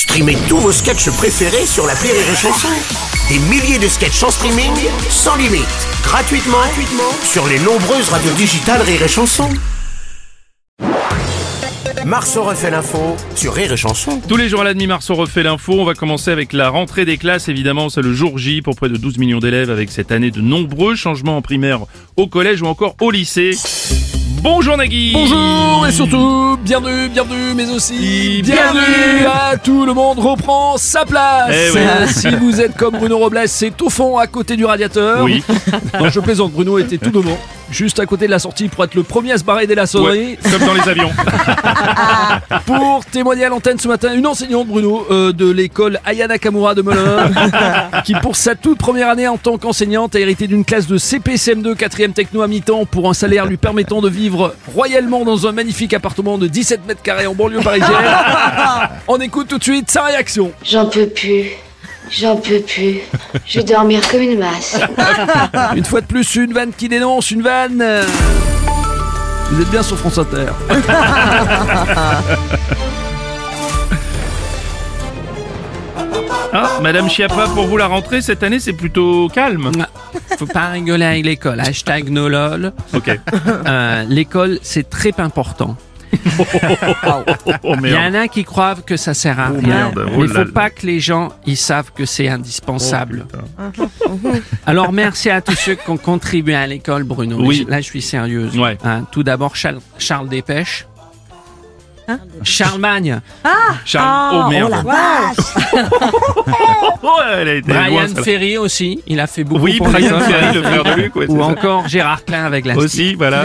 Streamez tous vos sketchs préférés sur la Rire et Chanson. Des milliers de sketchs en streaming, sans limite, gratuitement, gratuitement sur les nombreuses radios digitales Rire et Chanson. Marceau refait l'info sur Rire et Chanson. Tous les jours à la demi-mars, on refait l'info. On va commencer avec la rentrée des classes. Évidemment, c'est le jour J pour près de 12 millions d'élèves avec cette année de nombreux changements en primaire, au collège ou encore au lycée. Bonjour Nagui Bonjour et surtout, bienvenue, bienvenue, mais aussi Bienvenue. bienvenue à tout le monde reprend sa place. Eh oui. Si vous êtes comme Bruno Robles, c'est au fond à côté du radiateur. Oui. Non, je plaisante, Bruno était tout devant, juste à côté de la sortie pour être le premier à se barrer dès la sonnerie. Ouais, comme dans les avions. Pour témoigner à l'antenne ce matin, une enseignante, Bruno, euh, de l'école Ayana Kamura de Melun, qui pour sa toute première année en tant qu'enseignante a hérité d'une classe de CPCM2 4e techno à mi-temps pour un salaire lui permettant de vivre royalement dans un magnifique appartement de 17 mètres carrés en banlieue parisienne. On écoute tout de suite sa réaction. J'en peux plus. J'en peux plus. Je vais dormir comme une masse. Une fois de plus, une vanne qui dénonce, une vanne... euh, Vous êtes bien sur France Inter. Ah, Madame Chiappa, pour vous la rentrée cette année, c'est plutôt calme. Faut pas rigoler avec l'école. Hashtag nolol. Ok. Euh, l'école, c'est très important. Oh Il y merde. en a qui croient que ça sert à Oh, rien. merde. Oh Mais il faut là. pas que les gens ils savent que c'est indispensable. Oh, Alors merci à tous ceux qui ont contribué à l'école, Bruno. Oui. Là, je suis sérieuse. Ouais. Hein, tout d'abord, Charles, Charles Dépêche. Charlemagne, Charles. oh merde. Oh, elle a été loin, Brian. Ferry aussi, il a fait beaucoup Oui, pour Brian. Ferry, le frère de Luc. ouais, c'est Ou ça. encore Gérard Klein avec la Aussi, voilà.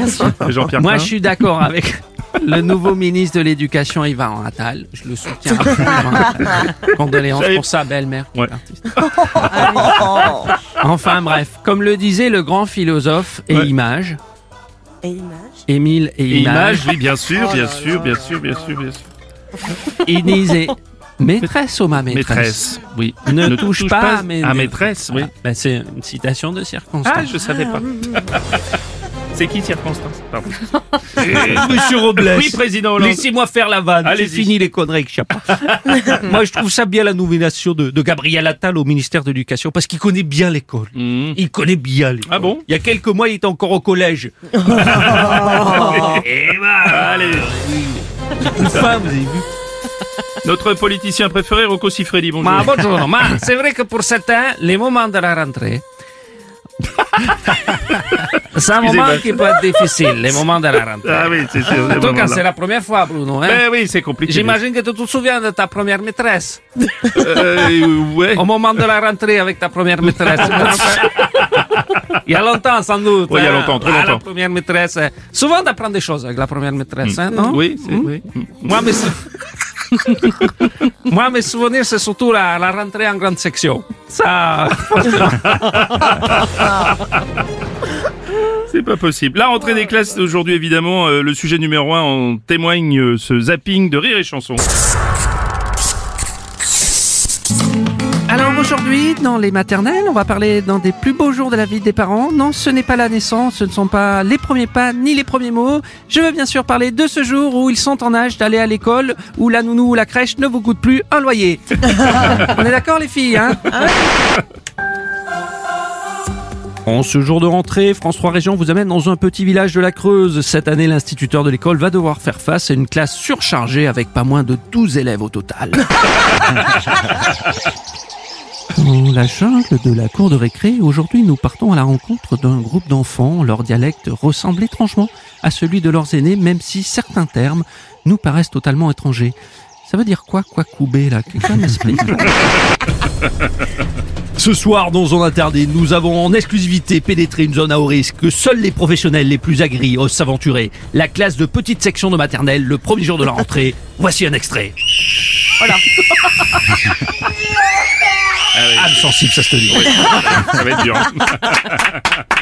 Jean-Pierre Moi, je suis d'accord avec le nouveau ministre de l'Éducation, Yvan Attal. Je le soutiens. absolument. Condoléances pour sa belle-mère. Ouais. l'artiste. enfin bref, comme le disait le grand philosophe et Ouais. image, Et image Émile et, Et image, image, oui, bien sûr, bien sûr, bien sûr, bien sûr, bien sûr. il disait maîtresse ou ma maîtresse, Maîtresse, oui. Ne, touche, pas, à mes- à maîtresse, oui. Ah, ben, c'est une citation de circonstance. Ah, je savais pas. C'est qui circonstance Pardon. Monsieur Robles, Oui, président Hollande. Laissez-moi faire la vanne. Allez-y. C'est fini les conneries que je sais pas. Moi, je trouve ça bien la nomination de, de Gabriel Attal au ministère de l'Éducation parce qu'il connaît bien l'école. Mhm. Il connaît bien l'école. Ah bon Il y a quelques mois, il était encore au collège. Et bah, allez. Une femme, vous avez vu Notre politicien préféré, Rocco Siffredi, bonjour. Ma, bonjour. Ma, c'est vrai que pour certains, les moments de la rentrée. c'est un moment qui peut être difficile, les moments de la rentrée. Ah oui, c'est sûr. En tout cas, c'est la première fois, Bruno. Hein? Mais oui, c'est compliqué. J'imagine que tu te souviens de ta première maîtresse. Euh, ouais. Au moment de la rentrée avec ta première maîtresse. il y a longtemps, sans doute. Oui, il y a hein. longtemps, très Ah, longtemps. La première maîtresse. euh, Souvent d'apprendre des choses avec la première maîtresse, hein, non? Oui, c'est oui. Moi, mes, sou- Moi, mes souvenirs, c'est surtout la, rentrée en grande section. Ça. C'est pas possible. La rentrée des classes d'aujourd'hui, évidemment, euh, le sujet numéro un en témoigne euh, ce zapping de rire et chanson. Aujourd'hui, dans les maternelles, on va parler dans des plus beaux jours de la vie des parents. Non, ce n'est pas la naissance, ce ne sont pas les premiers pas ni les premiers mots. Je veux bien sûr parler de ce jour où ils sont en âge d'aller à l'école, où la nounou ou la crèche ne vous coûte plus un loyer. on est d'accord les filles, hein? En ce jour de rentrée, France 3 Région vous amène dans un petit village de la Creuse. Cette année, l'instituteur de l'école va devoir faire face à une classe surchargée avec pas moins de 12 élèves au total. Dans la jungle de la cour de récré, aujourd'hui nous partons à la rencontre d'un groupe d'enfants. Leur dialecte ressemble étrangement à celui de leurs aînés, même si certains termes nous paraissent totalement étrangers. Ça veut dire quoi, quoi couper là? Quelqu'un m'explique Ce soir, dans un interdit, nous avons en exclusivité pénétré une zone à haut risque que seuls les professionnels les plus aguerris osent s'aventurer. La classe de petite section de maternelle, le premier jour de la rentrée. Voici un extrait. Voilà. âme sensible, ça se te dit. Ça va être dur.